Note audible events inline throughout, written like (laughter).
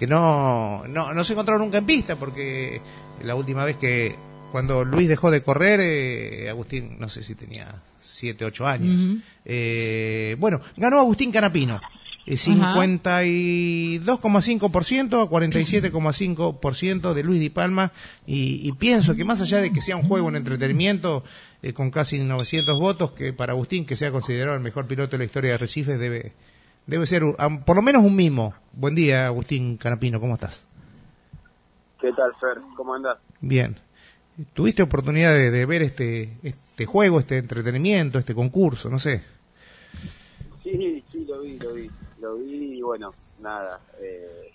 que no, no, no se encontró nunca en pista, porque la última vez que cuando Luis dejó de correr, eh, Agustín, no sé si tenía 7, 8 años. eh, bueno, ganó Agustín Canapino. Eh, 52,5% a 47,5% de Luis Di Palma y, y pienso que más allá de que sea un juego en entretenimiento eh, con casi 900 votos, que para Agustín, que sea considerado el mejor piloto de la historia de Recife, debe, debe ser am- por lo menos un mimo. Buen día, Agustín Canapino, ¿cómo estás? ¿Qué tal, Fer? ¿Cómo andás? Bien. ¿Tuviste oportunidad de, de ver este, este juego, este entretenimiento, este concurso, no sé? Sí, sí, lo vi, lo vi. Lo vi y bueno, nada. eh,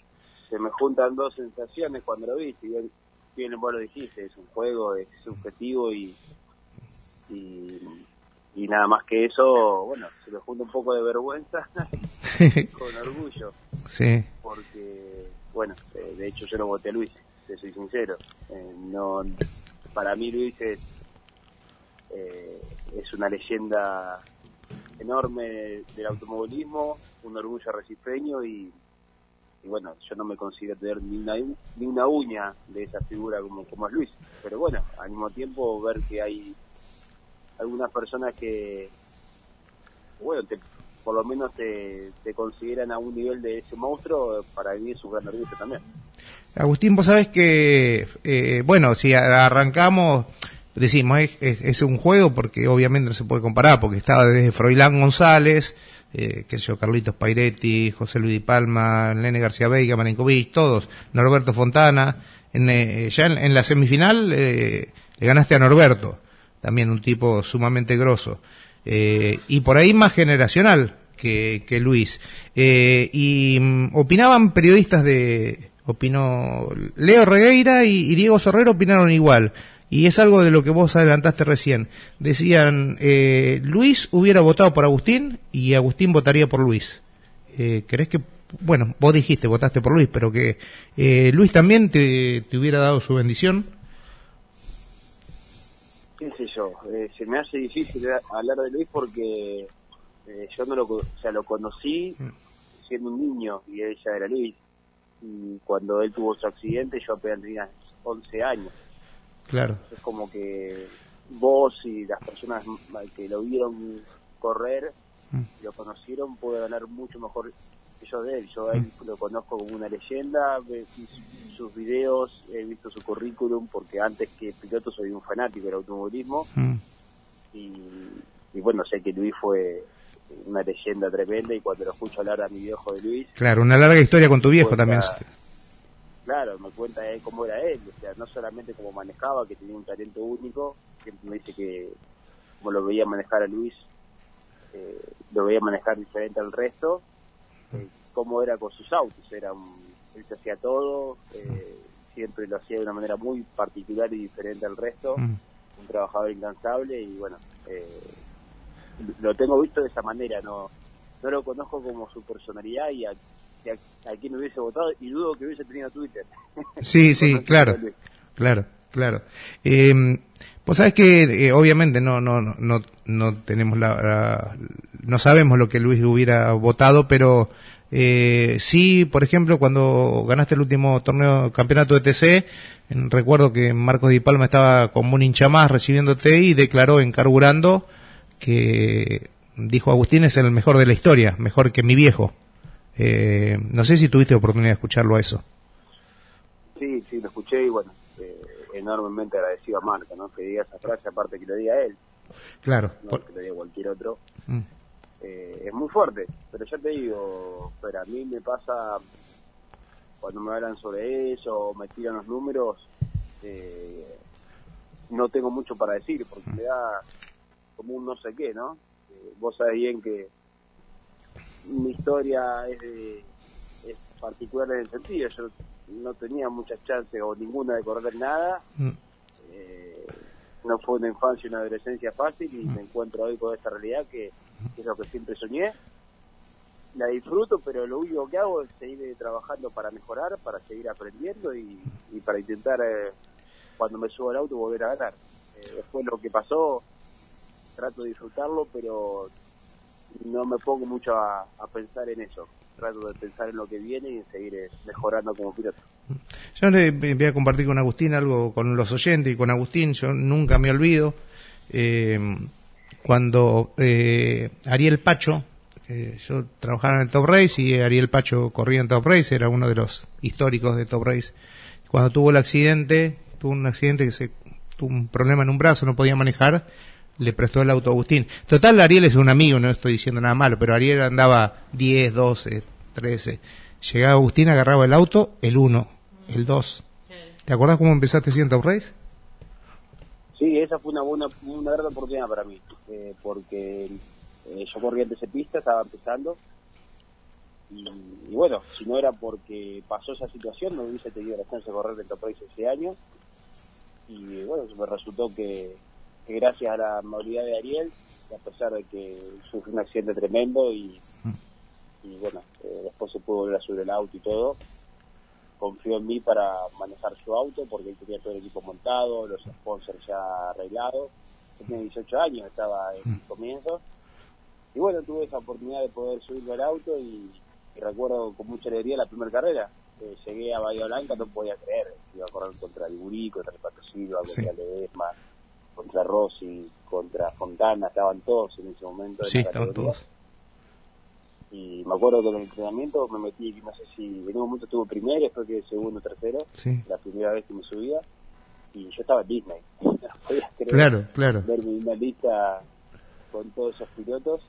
se me juntan dos sensaciones cuando lo vi. Si bien, bien vos lo dijiste, es un juego, es subjetivo y, y, y nada más que eso, bueno, se me junta un poco de vergüenza (laughs) (laughs) con orgullo. Sí. porque, bueno, eh, de hecho yo lo voté a Luis, te soy sincero. Eh, no, para mí Luis es, eh, es una leyenda enorme del automovilismo, un orgullo recifeño y, y bueno, yo no me considero tener ni una, ni una uña de esa figura como, como es Luis. Pero bueno, al mismo tiempo ver que hay algunas personas que, bueno, te, por lo menos te, te consideran a un nivel de ese monstruo, para es un gran orgullo también. Agustín, vos sabés que, eh, bueno, si arrancamos, decimos, es, es- un juego porque obviamente no se puede comparar, porque estaba desde Froilán González, eh, qué sé yo, Carlitos Pairetti, José Luis Palma, Nene García Veiga, Marinkovic, todos, Norberto Fontana, en, eh, ya en, en la semifinal eh, le ganaste a Norberto, también un tipo sumamente grosso, eh, y por ahí más generacional que, Luis. Eh, y mm, opinaban periodistas de, opinó Leo Regueira y, y Diego Sorrero opinaron igual. Y es algo de lo que vos adelantaste recién. Decían, eh, Luis hubiera votado por Agustín y Agustín votaría por Luis. Eh, ¿Crees que, bueno, vos dijiste, votaste por Luis, pero que eh, Luis también te, te hubiera dado su bendición? Qué sé yo, eh, se me hace difícil hablar de Luis porque eh, yo no lo, o sea, lo conocí siendo un niño y él ya era Luis. Y cuando él tuvo su accidente yo apenas tenía 11 años. Claro. Es como que vos y las personas que lo vieron correr, lo conocieron, puede ganar mucho mejor yo de él. Yo a él lo conozco como una leyenda, vi su- sus videos, he visto su currículum, porque antes que piloto soy un fanático del automovilismo. Mm. Y, y bueno, sé que Luis fue una leyenda tremenda y cuando lo escucho hablar a mi viejo de Luis, Claro, una larga historia con tu viejo Cuenta- también. claro, me cuenta él cómo era él, o sea, no solamente cómo manejaba, que tenía un talento único, siempre me dice que como lo veía manejar a Luis, eh, lo veía manejar diferente al resto, eh, cómo era con sus autos, era un, él se hacía todo, eh, siempre lo hacía de una manera muy particular y diferente al resto, Mm. un trabajador incansable y bueno, eh, lo tengo visto de esa manera, no no lo conozco como su personalidad y a, a, a quien hubiese votado y dudo que hubiese tenido Twitter. (laughs) Sí, sí, claro. Claro, claro. Eh, pues sabes que eh, obviamente no, no, no, no, no tenemos la, la- no sabemos lo que Luis hubiera votado, pero eh, sí, por ejemplo, cuando ganaste el último torneo campeonato de TC, recuerdo que Marcos Di Palma estaba como un hincha más recibiéndote y declaró en Carburando que dijo Agustín es el mejor de la historia, mejor que mi viejo. Eh, no sé si tuviste oportunidad de escucharlo a eso. Sí, sí, lo escuché y bueno, eh, enormemente agradecido a Marco, ¿no? Que diga esa frase, aparte que lo diga él, Claro. no por- que lo diga cualquier otro. Mm. Eh, es muy fuerte, pero ya te digo, pero a mí me pasa cuando me hablan sobre eso o me tiran los números, eh, no tengo mucho para decir porque me da como un no sé qué, ¿no? Eh, vos sabés bien que mi historia es, de- es particular en el sentido, yo no tenía muchas chances o ninguna de correr nada, Mm. eh, no fue una infancia y una adolescencia fácil y me encuentro hoy con esta realidad que, que es lo que siempre soñé. La disfruto, pero lo único que hago es seguir trabajando para mejorar, para seguir aprendiendo y, y para intentar, eh, cuando me subo al auto, volver a ganar. Eh, después lo que pasó, trato de disfrutarlo, pero no me pongo mucho a, a pensar en eso. Trato de pensar en lo que viene y seguir eh, mejorando como piloto. Yo le voy a compartir con Agustín algo, con los oyentes y con Agustín, yo nunca me olvido, eh, cuando eh, Ariel Pacho, yo trabajaba en el Top Race y Ariel Pacho corría en Top Race, era uno de los históricos de Top Race. Cuando tuvo el accidente, tuvo un accidente que se tuvo un problema en un brazo, no podía manejar, le prestó el auto a Agustín. Total, Ariel es un amigo, no estoy diciendo nada malo, pero Ariel andaba 10, 12, 13. Llegaba Agustín, agarraba el auto, el 1, el 2. ¿Te acordás cómo empezaste siendo Race? Sí, esa fue una buena, una gran oportunidad para mí, eh, porque eh, yo corría antes de pista, estaba empezando, y, bueno, si no era porque pasó esa situación, no hubiese tenido la chance de correr el Top Race ese año, y bueno, me resultó que, gracias a la movilidad de Ariel, a pesar de que sufrió un accidente tremendo y, y bueno, eh, después se pudo volver a subir el auto y todo, confió en mí para manejar su auto porque él tenía todo el equipo montado, los sponsors ya arreglados. Yo tenía 18 años, estaba en mm. comienzo. Y bueno, tuve esa oportunidad de poder subirme al auto y, recuerdo con mucha alegría la primera carrera. Eh, llegué a Bahía Blanca, no podía creer. Iba a correr contra el Burí, contra el Pato Silva, contra Ledesma, contra Rossi, contra Fontana, estaban todos en ese momento. Sí, estaban todos y me acuerdo que en el entrenamiento me metí, no sé si en un momento estuve primero, después que segundo, tercero, la primera vez que me subía, y yo estaba en Disney. (laughs) claro, claro. Verme una lista con todos esos pilotos.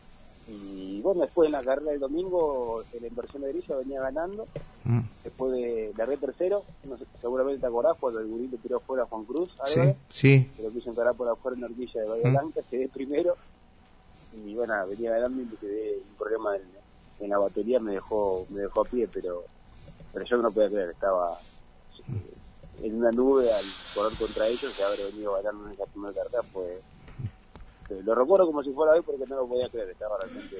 Y bueno, después en la carrera del domingo, en la inversión de grilla venía ganando. Mm. Después de la tercero, no sé, seguramente te acordás, cuando el burrito tiró fuera a Juan Cruz, sí, sí. pero quiso encarar por afuera en la horquilla de Bahía mm. Blanca, quedé primero. Y bueno, venía ganando y me quedé un problema en la batería me dejó me dejó a pie, pero pero yo no podía creer, estaba en una nube al correr contra ellos y haber venido ganando en esa primera carrera pues lo recuerdo como si fuera hoy porque no lo podía creer, estaba realmente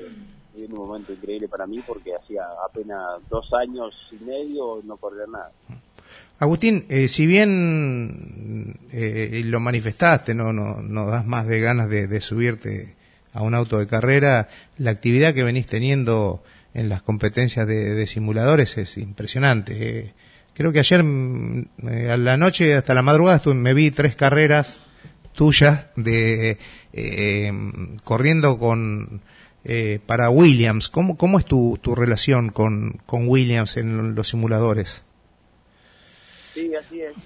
viviendo un momento increíble para mí porque hacía apenas dos años y medio no corría nada. Agustín, eh, si bien eh, lo manifestaste, no, no, no das más de ganas de, subirte a un auto de carrera, la actividad que venís teniendo en las competencias de, simuladores es impresionante. Eh, creo que ayer mm, eh, a la noche hasta la madrugada me vi tres carreras tuyas de eh, corriendo con para Williams. ¿Cómo, cómo es tu, tu relación con, con Williams en los simuladores? Sí, así es.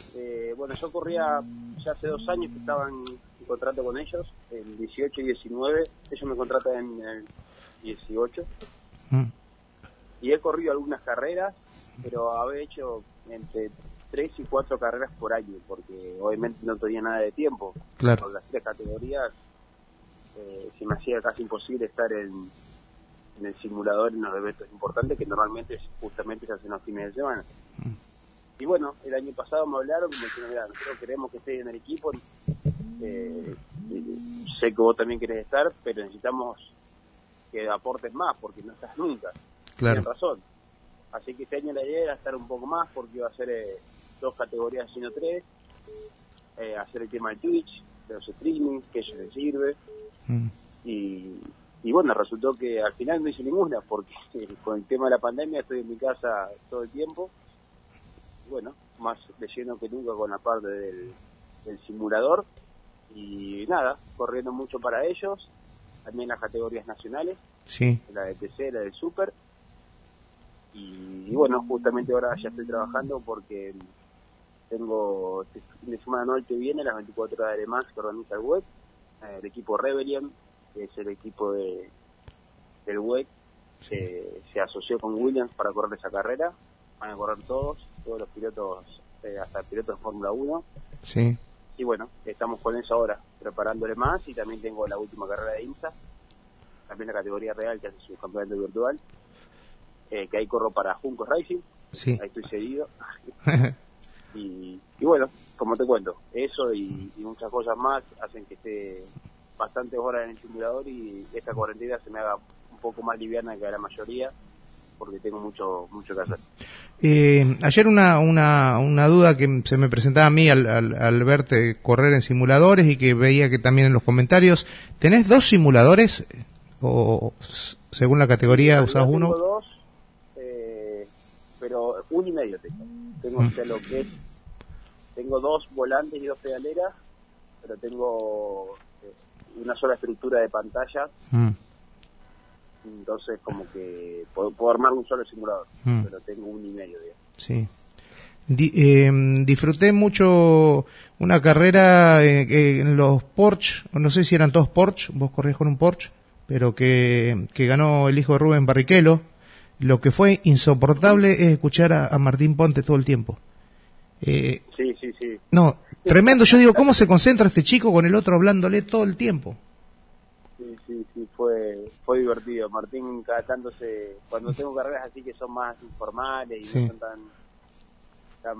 bueno, yo corría ya hace dos años que estaban contrato con ellos, el 18 y 19, ellos me contratan en el 18. Mm. Y he corrido algunas carreras, pero había hecho entre 3 y 4 carreras por año, porque obviamente no tenía nada de tiempo. Claro. Por las tres categorías eh, se me hacía casi imposible estar en, el simulador en los eventos importantes que normalmente justamente se hacen los fines de semana. Mm. Y bueno, el año pasado me hablaron y me dijeron, mira, nosotros queremos que estés en el equipo, eh, sé que vos también querés estar, pero necesitamos que aportes más, porque no estás nunca. Claro. Tienes razón. Así que este año la idea era estar un poco más, porque iba a ser eh, dos categorías, sino tres, eh, hacer el tema de Twitch, de los streamings, que eso les sirve. Mm. Y, y bueno, resultó que al final no hice ninguna, porque (laughs) con el tema de la pandemia estoy en mi casa todo el tiempo. Bueno, más de lleno que nunca con la parte del, del simulador y nada, corriendo mucho para ellos, también las categorías nacionales, sí. la de TC, la de Super. Y, bueno, justamente ahora ya estoy trabajando porque tengo este fin de semana no el que viene, las 24 horas de más que organiza el web, eh, el equipo Rebellion, que es el equipo de del web, se asoció con Williams para correr esa carrera, van a correr todos, todos los pilotos, eh, hasta pilotos de Fórmula 1. Sí. Y bueno, estamos con eso ahora, preparándole más y también tengo la última carrera de INSA, también la categoría real que hace su campeonato virtual, eh, que ahí corro para Junco Racing, ahí estoy seguido. (laughs) y, bueno, como te cuento, eso y, muchas cosas más hacen que esté bastantes horas en el simulador y esta cuarentena se me haga un poco más liviana que la mayoría porque tengo mucho mucho que hacer. Eh, ayer una, una, una duda que se me presentaba a mí al, al, verte correr en simuladores y que veía que también en los comentarios, ¿tenés dos simuladores o según la categoría usás uno? dos, un y medio tengo. Tengo sea, lo que es, tengo dos volantes y dos pedaleras, pero tengo eh, una sola estructura de pantalla. Mm, Entonces, como que puedo, puedo armar un solo simulador, Mm. pero tengo un y medio, digamos. sí. Di- eh, disfruté mucho una carrera eh, en los Porsche, no sé si eran todos Porsche, vos corrías con un Porsche, pero que, que ganó el hijo de Rubén Barrichello. Lo que fue insoportable es escuchar a, a Martín Ponte todo el tiempo. Eh, Sí, sí, sí. no, tremendo. Yo digo, ¿cómo se concentra este chico con el otro hablándole todo el tiempo? Sí, sí, sí, fue, fue divertido. Martín cada tanto se... Cuando tengo carreras así que son más informales y Sí. no son tan, tan,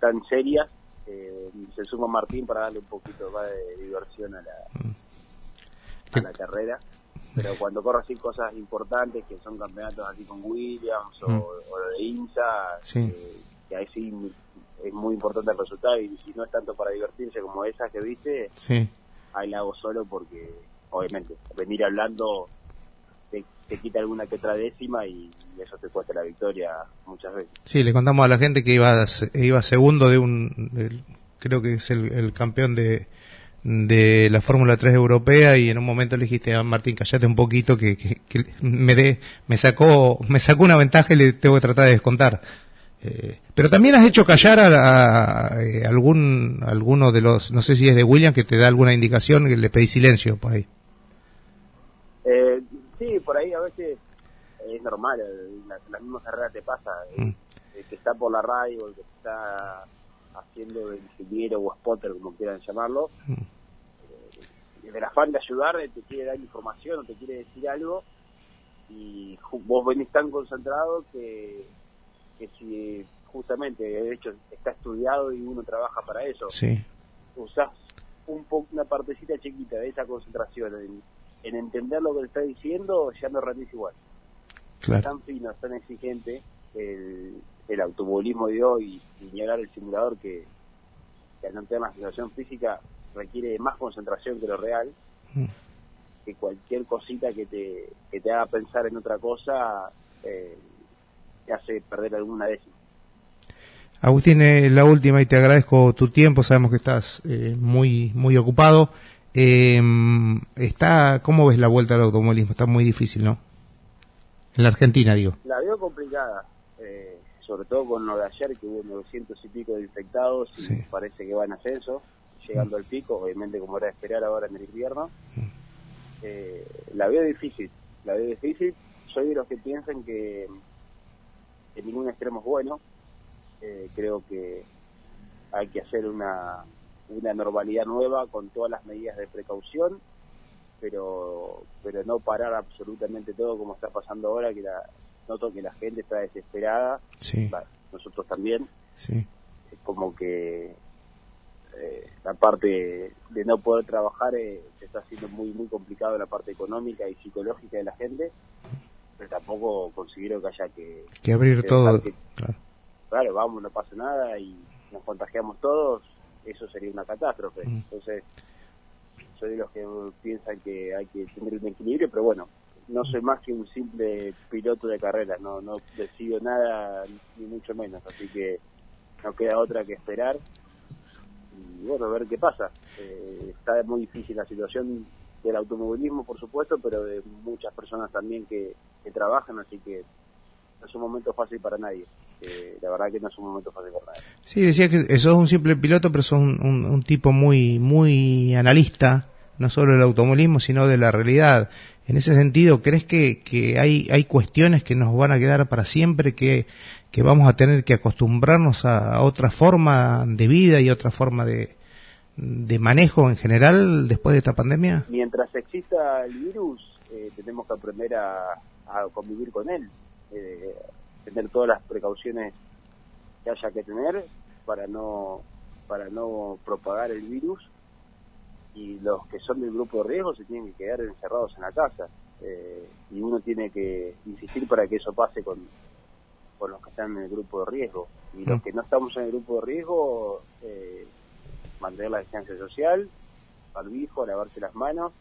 tan serias, eh, se suma Martín para darle un poquito más de diversión a la, a la carrera. Pero cuando corro así cosas importantes, que son campeonatos así con Williams o, Mm. o de INSA, Sí. eh, que ahí sí es muy importante el resultado y si no es tanto para divertirse como esas que viste, Sí. ahí la hago solo porque obviamente venir hablando te, te quita alguna que otra décima y, eso te cuesta la victoria muchas veces. Sí, le contamos a la gente que iba, iba segundo de un, creo que es el, el campeón de, de la Fórmula 3 europea y en un momento le dijiste a Martín, callate un poquito que, que, que me me sacó, me sacó una ventaja y le tengo que tratar de descontar. Eh, pero también has hecho callar a, la- a, eh, algún, alguno de los, no sé si es de William que te da alguna indicación que le pedí silencio por ahí. Eh, sí, por ahí a veces es normal, eh, la, las mismas carreras te pasa, eh, Mm. el que está por la radio, el que está haciendo de ingeniero o spotter, como quieran llamarlo, Mm. Del afán de ayudar, te quiere dar información o te quiere decir algo y vos venís tan concentrado que, que si justamente, de hecho, está estudiado y uno trabaja para eso, Sí, usás un po una partecita chiquita de esa concentración en, en entender lo que te está diciendo, ya no rendís igual. Es tan fino, es tan exigente el, el automovilismo de hoy y ni hablar el simulador que, que al no tener la situación física requiere más concentración que lo real, Mm. que cualquier cosita que te, que te haga pensar en otra cosa eh, te hace perder alguna décima. Agustín, eh, la última y te agradezco tu tiempo, sabemos que estás eh, muy muy ocupado. Eh, está, ¿Cómo ves la vuelta al automovilismo? Está muy difícil, ¿no? En la Argentina, digo. La veo complicada, eh, sobre todo con lo de ayer, que hubo 900 y pico de infectados y Sí. parece que va en ascenso, llegando al pico, obviamente como era de esperar ahora en el invierno. Mm. Eh, la veo difícil, la veo difícil. Soy de los que piensan que, que ningún extremo es bueno. Eh, creo que hay que hacer una, una normalidad nueva con todas las medidas de precaución, pero pero no parar absolutamente todo como está pasando ahora, que la, noto que la gente está desesperada, Sí, nosotros también, sí, es como que eh, la parte de no poder trabajar eh, se está haciendo muy muy complicado la parte económica y psicológica de la gente, pero tampoco considero que haya que, que abrir que todo. que- Claro. claro, vamos, no pasa nada y nos contagiamos todos, eso sería una catástrofe. Mm. Entonces, soy de los que piensan que hay que tener un equilibrio, pero bueno, no soy más que un simple piloto de carreras, no, no decido nada, ni mucho menos, así que no queda otra que esperar y bueno, ver qué pasa. Eh, está muy difícil la situación del automovilismo, por supuesto, pero de muchas personas también que, que trabajan, así que no es un momento fácil para nadie. Eh, la verdad que no es un momento fácil para nadie. Sí, decía que sos un simple piloto, pero sos un- un tipo muy muy analista, no solo del automovilismo, sino de la realidad. En ese sentido, ¿crees que, que hay, hay cuestiones que nos van a quedar para siempre, que, vamos a tener que acostumbrarnos a, a otra forma de vida y otra forma de, de manejo en general después de esta pandemia? Mientras exista el virus, eh, tenemos que aprender a, a convivir con él, eh, tener todas las precauciones que haya que tener para no para no propagar el virus y los que son del grupo de riesgo se tienen que quedar encerrados en la casa eh, y uno tiene que insistir para que eso pase con, con los que están en el grupo de riesgo y los Mm. que no estamos en el grupo de riesgo eh, mantener la distancia social barbijo, lavarse las manos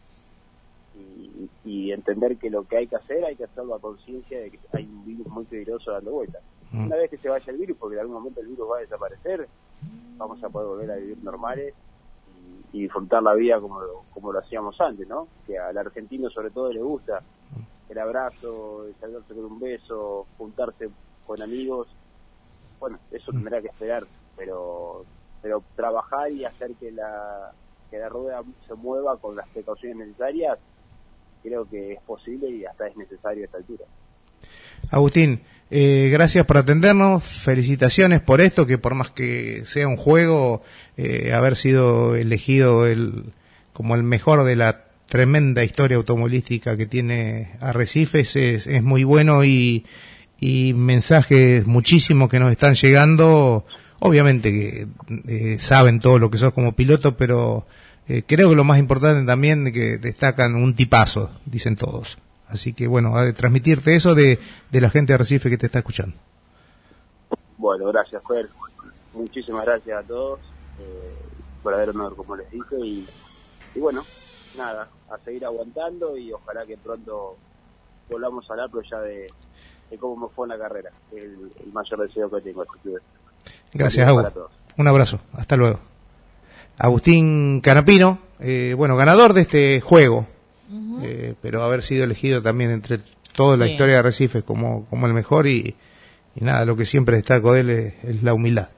y, y entender que lo que hay que hacer hay que hacerlo a conciencia de que hay un virus muy peligroso dando vuelta. Mm. Una vez que se vaya el virus, porque en algún momento el virus va a desaparecer, vamos a poder volver a vivir normales y, disfrutar la vida como, como lo hacíamos antes, ¿no? Que al argentino sobre todo le gusta el abrazo, el saludarse con un beso, juntarse con amigos. Bueno, eso mm. tendrá que esperar, pero pero trabajar y hacer que la que la rueda se mueva con las precauciones necesarias creo que es posible y hasta es necesario a esta altura. Agustín, eh, gracias por atendernos, felicitaciones por esto, que por más que sea un juego, eh, haber sido elegido el, como el mejor de la tremenda historia automovilística que tiene Arrecifes es, muy bueno y, mensajes muchísimos que nos están llegando, obviamente que eh, saben todo lo que sos como piloto, pero creo que lo más importante también es que destacan un tipazo, dicen todos. Así que bueno, a transmitirte eso de, de la gente de Recife que te está escuchando. Bueno, gracias, Fer. Muchísimas gracias a todos eh, por habernos, como les dije, y, bueno, nada, a seguir aguantando y ojalá que pronto volvamos a hablar, pero ya de, cómo me fue en la carrera, el, mayor deseo que tengo. Gracias, Agustín. Un abrazo, hasta luego. Agustín Canapino, eh, bueno, ganador de este juego, eh, pero haber sido elegido también entre toda la historia de Recife como, como el mejor y, y nada, lo que siempre destaco de él es la humildad.